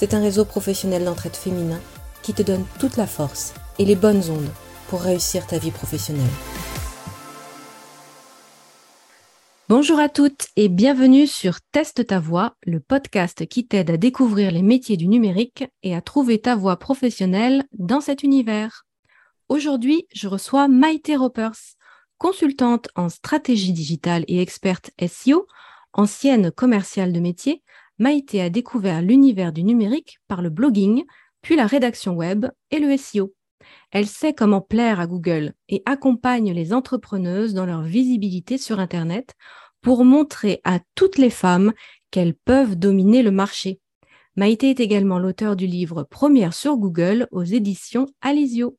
c'est un réseau professionnel d'entraide féminin qui te donne toute la force et les bonnes ondes pour réussir ta vie professionnelle. Bonjour à toutes et bienvenue sur Teste ta voix, le podcast qui t'aide à découvrir les métiers du numérique et à trouver ta voie professionnelle dans cet univers. Aujourd'hui, je reçois Maïté Ropers. Consultante en stratégie digitale et experte SEO, ancienne commerciale de métier, Maïté a découvert l'univers du numérique par le blogging, puis la rédaction web et le SEO. Elle sait comment plaire à Google et accompagne les entrepreneuses dans leur visibilité sur Internet pour montrer à toutes les femmes qu'elles peuvent dominer le marché. Maïté est également l'auteur du livre Première sur Google aux éditions Alizio.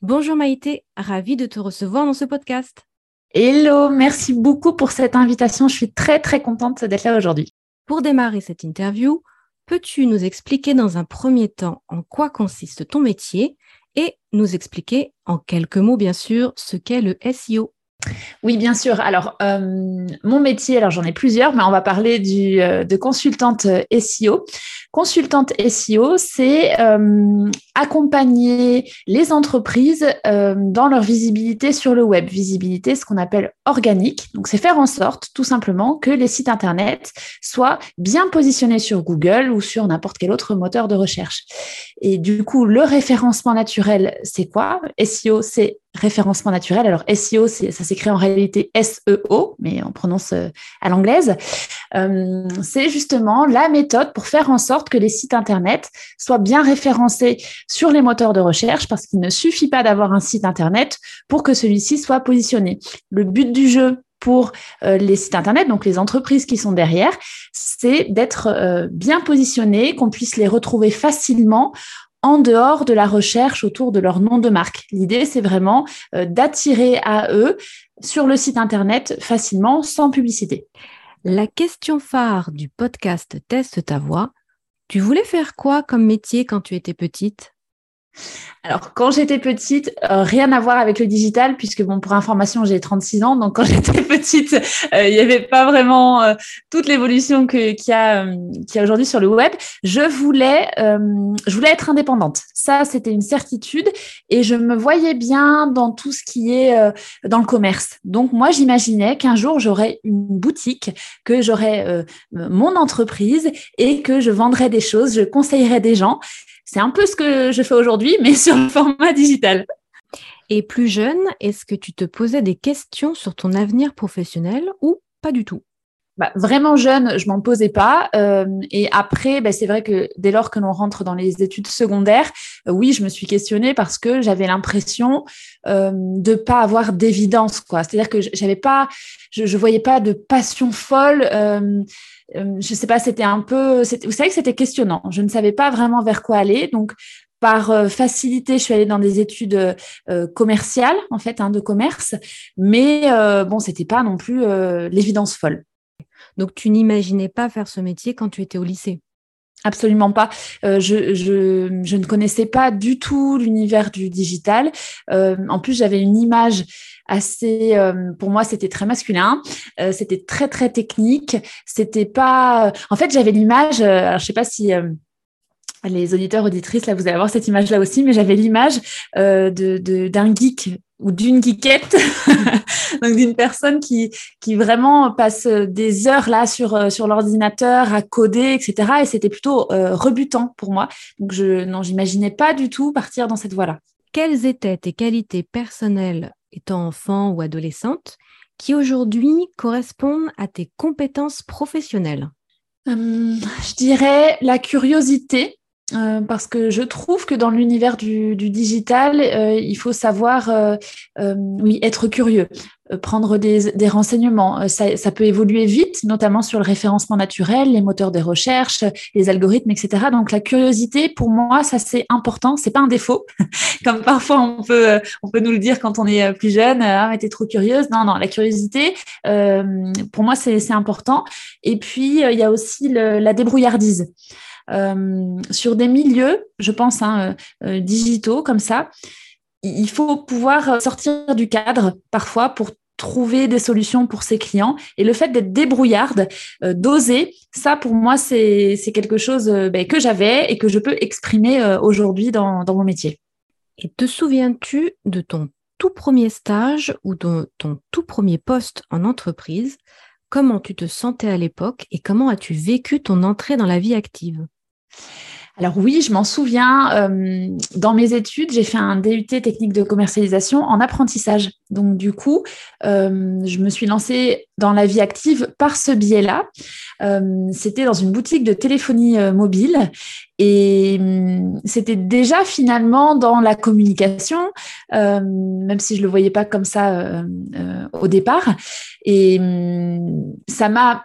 Bonjour Maïté, ravie de te recevoir dans ce podcast. Hello, merci beaucoup pour cette invitation. Je suis très très contente d'être là aujourd'hui. Pour démarrer cette interview, peux-tu nous expliquer dans un premier temps en quoi consiste ton métier et nous expliquer en quelques mots bien sûr ce qu'est le SEO oui, bien sûr. Alors, euh, mon métier, alors j'en ai plusieurs, mais on va parler euh, de consultante euh, SEO. Consultante SEO, c'est accompagner les entreprises dans leur visibilité sur le web. Visibilité, ce qu'on appelle organique. Donc, c'est faire en sorte, tout simplement, que les sites Internet soient bien positionnés sur Google ou sur n'importe quel autre moteur de recherche. Et du coup, le référencement naturel, c'est quoi? SEO, c'est référencement naturel. Alors SEO, ça s'écrit en réalité SEO, mais on prononce euh, à l'anglaise. Euh, c'est justement la méthode pour faire en sorte que les sites Internet soient bien référencés sur les moteurs de recherche, parce qu'il ne suffit pas d'avoir un site Internet pour que celui-ci soit positionné. Le but du jeu pour euh, les sites Internet, donc les entreprises qui sont derrière, c'est d'être bien positionnés, qu'on puisse les retrouver facilement en dehors de la recherche autour de leur nom de marque. L'idée, c'est vraiment euh, d'attirer à eux sur le site Internet facilement, sans publicité. La question phare du podcast Teste ta voix, tu voulais faire quoi comme métier quand tu étais petite? Alors, quand j'étais petite, euh, rien à voir avec le digital, puisque, bon, pour information, j'ai 36 ans. Donc, quand j'étais petite, euh, il n'y avait pas vraiment euh, toute l'évolution qu'il y a, aujourd'hui sur le web. Je voulais, je voulais être indépendante. Ça, c'était une certitude. Et je me voyais bien dans tout ce qui est dans le commerce. Donc, moi, j'imaginais qu'un jour, j'aurais une boutique, que j'aurais mon entreprise et que je vendrais des choses, je conseillerais des gens. C'est un peu ce que je fais aujourd'hui, mais sur le format digital. Et plus jeune, est-ce que tu te posais des questions sur ton avenir professionnel ou pas du tout? Bah, vraiment jeune, je m'en posais pas. Euh, et après, bah, c'est vrai que dès lors que l'on rentre dans les études secondaires, euh, oui, je me suis questionnée parce que j'avais l'impression euh, de pas avoir d'évidence, quoi. C'est-à-dire que j'avais pas, je, je voyais pas de passion folle. Euh, euh, je sais pas, c'était un peu, vous savez que c'était questionnant. Je ne savais pas vraiment vers quoi aller, donc par euh, facilité, je suis allée dans des études euh, commerciales, en fait, hein, de commerce, mais bon, c'était pas non plus l'évidence folle. Donc, tu n'imaginais pas faire ce métier quand tu étais au lycée? Absolument pas. je, je, je, ne connaissais pas du tout l'univers du digital. en plus, j'avais une image assez, euh, pour moi, c'était très masculin. Euh, c'était très très technique. C'était pas. En fait, j'avais l'image. Euh, alors, je sais pas si les auditeurs, auditrices, là, vous allez avoir cette image-là aussi, mais j'avais l'image euh, de, d'un geek ou d'une geekette, donc d'une personne qui, qui vraiment passe des heures là sur, euh, sur l'ordinateur à coder, etc. Et c'était plutôt euh, rebutant pour moi. Donc, je non, j'imaginais pas du tout partir dans cette voie-là. Quelles étaient tes qualités personnelles étant enfant ou adolescente qui aujourd'hui correspondent à tes compétences professionnelles? Hum, Je dirais la curiosité, euh, parce que je trouve que dans l'univers du, digital, euh, il faut savoir, euh, oui, être curieux, prendre des, renseignements. Ça, peut évoluer vite, notamment sur le référencement naturel, les moteurs des recherches, les algorithmes, etc. Donc la curiosité, pour moi, ça c'est important. C'est pas un défaut, comme parfois on peut, on peut nous le dire quand on est plus jeune. Ah, mais t'es trop curieuse. Non, non, la curiosité, pour moi, c'est important. Et puis il y a aussi la débrouillardise. Euh, sur des milieux, je pense, hein, euh, euh, digitaux comme ça, il faut pouvoir sortir du cadre parfois pour trouver des solutions pour ses clients. Et le fait d'être débrouillarde, d'oser, ça pour moi, c'est quelque chose ben, que j'avais et que je peux exprimer aujourd'hui dans, dans, mon métier. Et te souviens-tu de ton tout premier stage ou de ton tout premier poste en entreprise? Comment tu te sentais à l'époque et comment as-tu vécu ton entrée dans la vie active? Alors oui, je m'en souviens. Euh, dans mes études, j'ai fait un DUT technique de commercialisation en apprentissage. Donc du coup, euh, je me suis lancée dans la vie active par ce biais-là. Euh, c'était dans une boutique de téléphonie mobile et c'était déjà finalement dans la communication, même si je le voyais pas comme ça au départ. Et ça m'a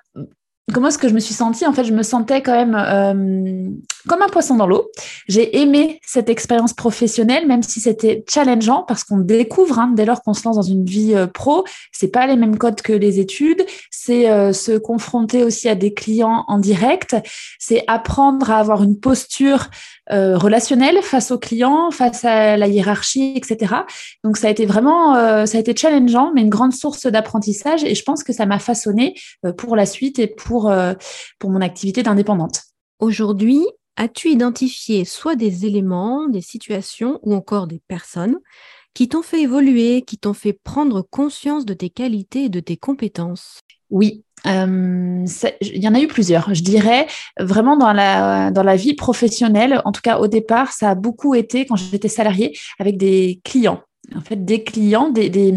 comment est-ce que je me suis sentie? En fait, je me sentais quand même euh, comme un poisson dans l'eau. J'ai aimé cette expérience professionnelle, même si c'était challengeant, parce qu'on découvre hein, dès lors qu'on se lance dans une vie euh, pro, c'est pas les mêmes codes que les études. C'est euh, se confronter aussi à des clients en direct. C'est apprendre à avoir une posture euh, relationnelle face aux clients, face à la hiérarchie, etc. Donc ça a été vraiment, euh, ça a été challengeant, mais une grande source d'apprentissage. Et je pense que ça m'a façonné euh, pour la suite et pour, pour mon activité d'indépendante. Aujourd'hui, as-tu identifié soit des éléments, des situations ou encore des personnes qui t'ont fait évoluer, qui t'ont fait prendre conscience de tes qualités et de tes compétences? Oui, euh, il y en a eu plusieurs. Je dirais vraiment dans la, dans la vie professionnelle, en tout cas au départ, ça a beaucoup été quand j'étais salariée avec des clients. En fait, des clients, des, des,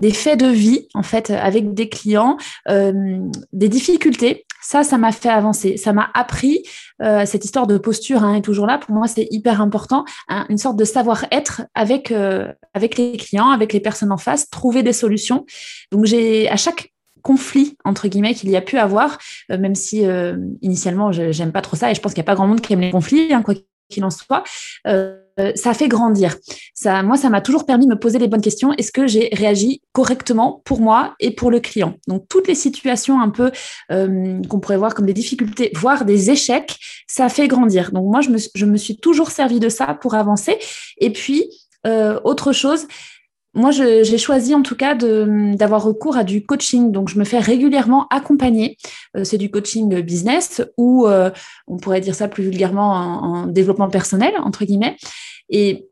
des faits de vie, en fait, avec des clients, euh, des difficultés. Ça, ça m'a fait avancer. Ça m'a appris euh, cette histoire de posture hein, est toujours là. Pour moi, c'est hyper important. Hein, une sorte de savoir-être avec euh, avec les clients, avec les personnes en face, trouver des solutions. Donc, j'ai à chaque conflit entre guillemets qu'il y a pu avoir, euh, même si euh, initialement j'aime pas trop ça et je pense qu'il n'y a pas grand monde qui aime les conflits, hein, quoi qu'il en soit. Euh, ça fait grandir. Moi, ça m'a toujours permis de me poser les bonnes questions. Est-ce que j'ai réagi correctement pour moi et pour le client? Donc, toutes les situations un peu qu'on pourrait voir comme des difficultés, voire des échecs, ça fait grandir. Donc, moi, je me, je me suis toujours servi de ça pour avancer. Et puis, autre chose, moi, j'ai choisi en tout cas d'avoir recours à du coaching. Donc, je me fais régulièrement accompagner. Euh, c'est du coaching business ou euh, on pourrait dire ça plus vulgairement en, en développement personnel, entre guillemets. Et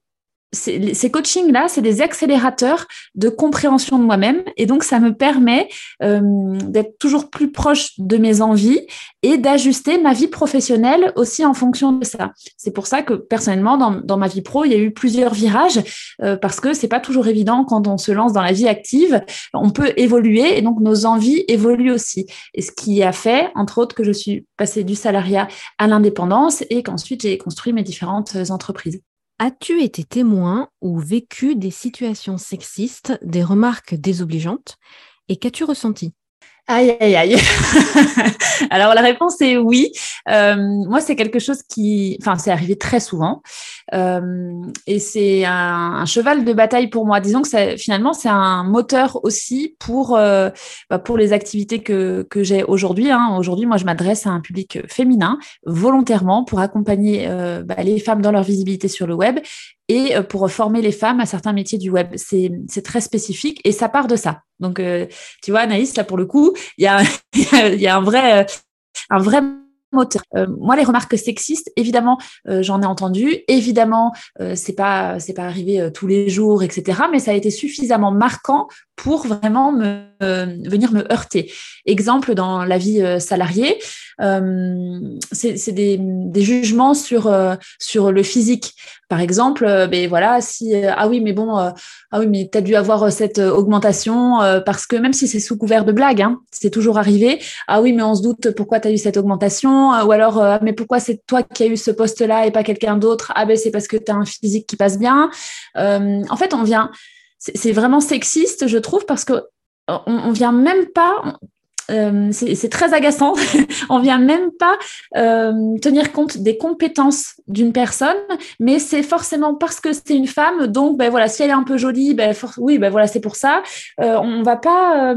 ces coachings-là, c'est des accélérateurs de compréhension de moi-même. Et donc, ça me permet euh, d'être toujours plus proche de mes envies et d'ajuster ma vie professionnelle aussi en fonction de ça. C'est pour ça que personnellement, dans, ma vie pro, il y a eu plusieurs virages euh, parce que c'est pas toujours évident quand on se lance dans la vie active. On peut évoluer et donc nos envies évoluent aussi. Et ce qui a fait, entre autres, que je suis passée du salariat à l'indépendance et qu'ensuite j'ai construit mes différentes entreprises. As-tu été témoin ou vécu des situations sexistes, des remarques désobligeantes? Et qu'as-tu ressenti? Aïe, aïe, aïe. Alors la réponse est oui. Euh, moi, c'est quelque chose qui, enfin, c'est arrivé très souvent, euh, et c'est un, cheval de bataille pour moi. Disons que finalement, c'est un moteur aussi pour euh, bah, les activités que que j'ai aujourd'hui. Hein. Aujourd'hui, moi, je m'adresse à un public féminin volontairement pour accompagner bah, les femmes dans leur visibilité sur le web et euh, pour former les femmes à certains métiers du web. C'est très spécifique et ça part de ça. Donc, euh, tu vois, Anaïs, là, pour le coup, il y a, un vrai, un vrai moteur. moi, les remarques sexistes, évidemment, j'en ai entendu. Évidemment, c'est pas c'est pas arrivé tous les jours, etc. Mais ça a été suffisamment marquant pour vraiment me, venir me heurter. Exemple dans la vie salariée, c'est des, des, jugements sur sur le physique. Par exemple, ben voilà, si ah oui, mais bon, ah oui, mais tu as dû avoir cette augmentation parce que même si c'est sous couvert de blague, hein, c'est toujours arrivé. Ah oui, mais on se doute pourquoi tu as eu cette augmentation ou alors mais pourquoi c'est toi qui as eu ce poste-là et pas quelqu'un d'autre? Ah ben c'est parce que tu as un physique qui passe bien. en fait, on vient c'est vraiment sexiste, je trouve, parce que on, on vient même pas, euh, c'est très agaçant. on vient même pas euh, tenir compte des compétences d'une personne, mais c'est forcément parce que c'est une femme. Donc, ben voilà, si elle est un peu jolie, ben oui, ben voilà, c'est pour ça. Euh, on va pas.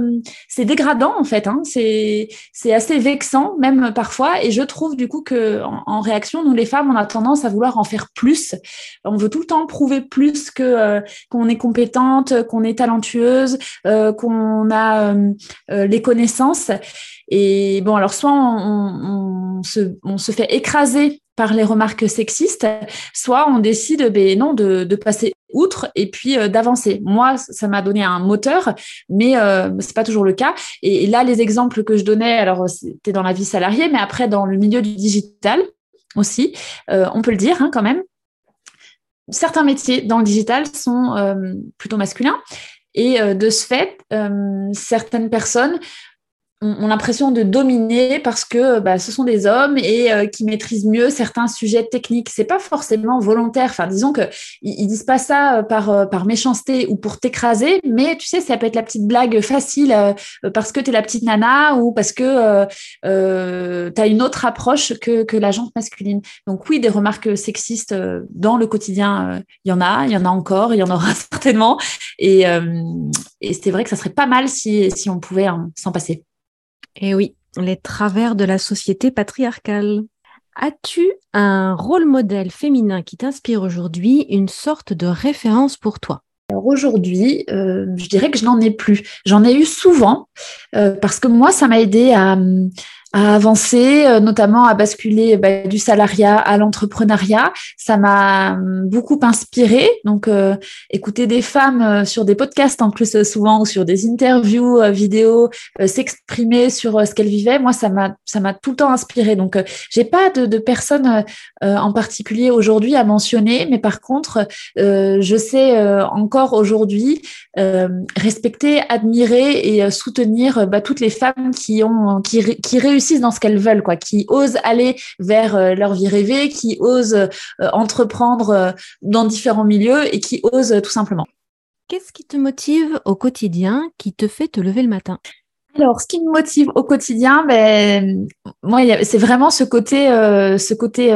c'est dégradant en fait. Hein, c'est assez vexant même parfois. Et je trouve du coup que en, réaction, nous les femmes, on a tendance à vouloir en faire plus. On veut tout le temps prouver plus que qu'on est compétente, qu'on est talentueuse, qu'on a les connaissances et bon, alors soit on, se, fait écraser par les remarques sexistes, soit on décide ben, non de, passer outre et puis euh, d'avancer. Moi, ça m'a donné un moteur, mais euh, c'est pas toujours le cas. Et, là, les exemples que je donnais, alors c'était dans la vie salariée, mais après dans le milieu du digital aussi, euh, on peut le dire hein, quand même. Certains métiers dans le digital sont euh, plutôt masculins. Et de ce fait, certaines personnes ont l'impression de dominer parce que bah, ce sont des hommes et euh, qui maîtrisent mieux certains sujets techniques. C'est pas forcément volontaire. Disons que ils, disent pas ça euh, par euh, par méchanceté ou pour t'écraser, mais tu sais, ça peut être la petite blague facile parce que tu es la petite nana ou parce que tu as une autre approche que que la jante masculine. Donc oui, des remarques sexistes dans le quotidien, il y en a, il y en a encore, il y en aura certainement. Et, et c'est vrai que ça serait pas mal si si on pouvait s'en passer. Eh oui, les travers de la société patriarcale. As-tu un rôle modèle féminin qui t'inspire aujourd'hui, une sorte de référence pour toi? Alors aujourd'hui, euh, je dirais que je n'en ai plus. J'en ai eu souvent euh, parce que moi, ça m'a aidé à, à avancer, euh, notamment à basculer bah, du salariat à l'entrepreneuriat. Ça m'a hum, beaucoup inspiré. Donc, euh, écouter des femmes euh, sur des podcasts en plus souvent ou sur des interviews vidéo s'exprimer sur ce qu'elles vivaient, moi, ça m'a ça m'a tout le temps inspiré. Donc, j'ai pas de, de personnes en particulier aujourd'hui à mentionner, mais par contre, je sais encore aujourd'hui respecter, admirer et soutenir bah, toutes les femmes qui ont qui, qui réussissent dans ce qu'elles veulent, quoi, qui osent aller vers euh, leur vie rêvée, qui osent euh, entreprendre euh, dans différents milieux et qui osent tout simplement. Qu'est-ce qui te motive au quotidien, qui te fait te lever le matin? Alors, ce qui me motive au quotidien, ben, moi, c'est vraiment ce côté, ce côté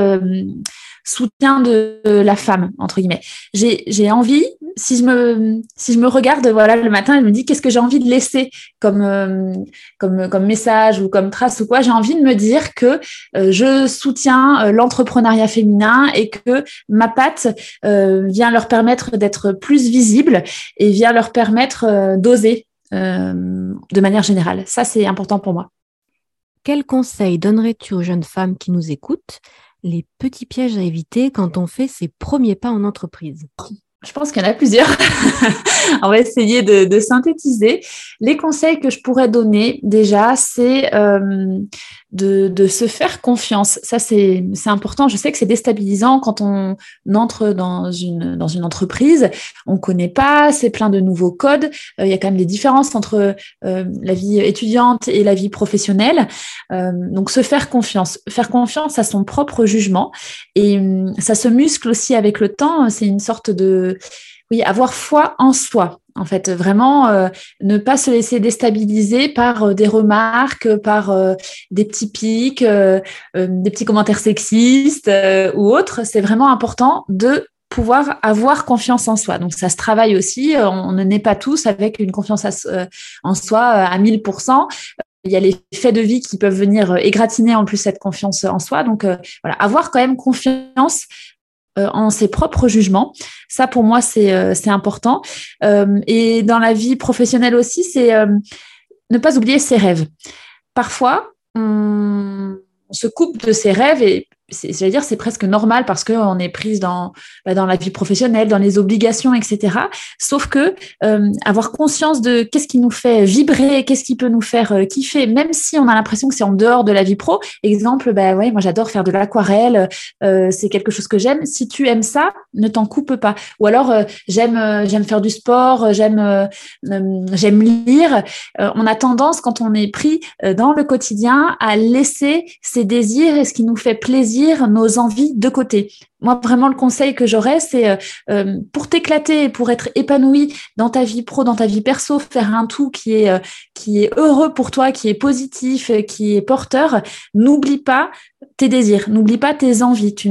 soutien de la femme entre guillemets. J'ai envie, si je me regarde voilà le matin, je me dis qu'est-ce que j'ai envie de laisser comme euh, comme message ou comme trace ou quoi? J'ai envie de me dire que euh, je soutiens euh, l'entrepreneuriat féminin et que ma patte vient leur permettre d'être plus visible et vient leur permettre d'oser de manière générale. Ça c'est important pour moi. Quel conseil donnerais-tu aux jeunes femmes qui nous écoutent? Les petits pièges à éviter quand on fait ses premiers pas en entreprise je pense qu'il y en a plusieurs. on va essayer de, synthétiser. Les conseils que je pourrais donner déjà, c'est euh, de, se faire confiance. Ça, c'est important. Je sais que c'est déstabilisant quand on entre dans une, entreprise. On ne connaît pas, c'est plein de nouveaux codes. Euh, il y a quand même des différences entre euh, la vie étudiante et la vie professionnelle. Donc, se faire confiance. Faire confiance à son propre jugement. Et hum, ça se muscle aussi avec le temps. C'est une sorte de oui, avoir foi en soi. En fait, vraiment euh, ne pas se laisser déstabiliser par euh, des remarques, par euh, des petits pics, des petits commentaires sexistes ou autres. C'est vraiment important de pouvoir avoir confiance en soi. Donc ça se travaille aussi. On ne naît pas tous avec une confiance en soi à 1000%. Il y a les faits de vie qui peuvent venir égratigner en plus cette confiance en soi. Donc voilà, avoir quand même confiance en ses propres jugements. Ça, pour moi, c'est euh, important. Euh, et dans la vie professionnelle aussi, c'est ne pas oublier ses rêves. Parfois, on, se coupe de ses rêves et c'est dire c'est presque normal parce qu'on est prise dans bah, dans la vie professionnelle, dans les obligations, etc. Sauf que euh, avoir conscience de qu'est-ce qui nous fait vibrer, qu'est-ce qui peut nous faire euh, kiffer, même si on a l'impression que c'est en dehors de la vie pro. Exemple, bah moi j'adore faire de l'aquarelle, euh, c'est quelque chose que j'aime. Si tu aimes ça, ne t'en coupe pas. Ou alors j'aime j'aime faire du sport, j'aime j'aime lire. on a tendance quand on est pris dans le quotidien à laisser ses désirs et ce qui nous fait plaisir nos envies de côté. Moi, vraiment, le conseil que j'aurais, c'est euh, euh, pour t'éclater, pour être épanoui dans ta vie pro, dans ta vie perso, faire un tout qui est, euh, qui est heureux pour toi, qui est positif, qui est porteur. N'oublie pas tes désirs, n'oublie pas tes envies. Tu,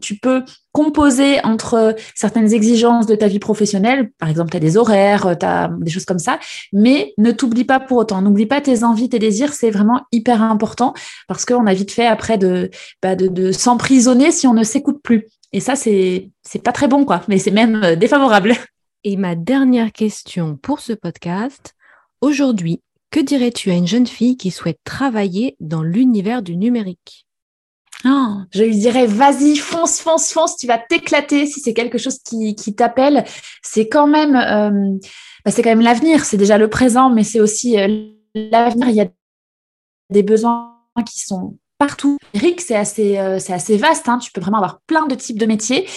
tu peux composer entre certaines exigences de ta vie professionnelle, par exemple, tu as des horaires, tu as des choses comme ça, mais ne t'oublie pas pour autant, n'oublie pas tes envies, tes désirs, c'est vraiment hyper important parce qu'on a vite fait après de, bah de, de s'emprisonner si on ne s'écoute plus. Et ça, c'est, c'est pas très bon, quoi, mais c'est même euh, défavorable. Et ma dernière question pour ce podcast, aujourd'hui, que dirais-tu à une jeune fille qui souhaite travailler dans l'univers du numérique? Oh, je lui dirais, vas-y, fonce, fonce, fonce, tu vas t'éclater si c'est quelque chose qui, t'appelle. C'est quand même, euh, bah, c'est quand même l'avenir. C'est déjà le présent, mais c'est aussi euh, l'avenir. Il y a des besoins qui sont partout. Rick, c'est assez, euh, assez vaste. Hein. Tu peux vraiment avoir plein de types de métiers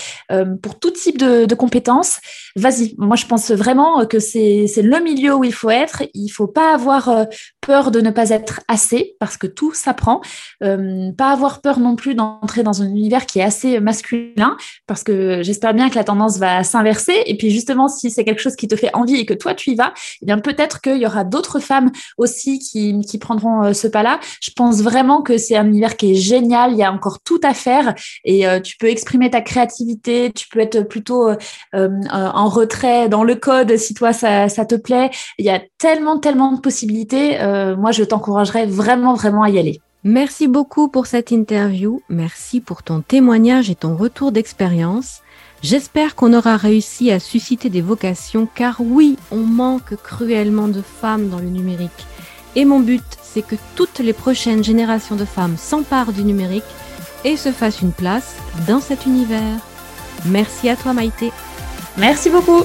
pour tout type de, compétences. Vas-y. Moi, je pense vraiment que c'est, c'est le milieu où il faut être. Il faut pas avoir peur de ne pas être assez parce que tout s'apprend. pas avoir peur non plus d'entrer dans un univers qui est assez masculin parce que j'espère bien que la tendance va s'inverser. Et puis justement, si c'est quelque chose qui te fait envie et que toi tu y vas, eh bien peut-être qu'il y aura d'autres femmes aussi qui, qui prendront ce pas-là. Je pense vraiment que c'est un univers qui est génial. Il y a encore tout à faire et euh, tu peux exprimer ta créativité. Tu peux être plutôt euh, euh, en retrait dans le code si toi ça, te plaît. Il y a tellement, tellement de possibilités. Moi, je t'encouragerais vraiment, vraiment à y aller. Merci beaucoup pour cette interview. Merci pour ton témoignage et ton retour d'expérience. J'espère qu'on aura réussi à susciter des vocations car oui, on manque cruellement de femmes dans le numérique. Et mon but, c'est que toutes les prochaines générations de femmes s'emparent du numérique et se fassent une place dans cet univers. Merci à toi Maïté. Merci beaucoup.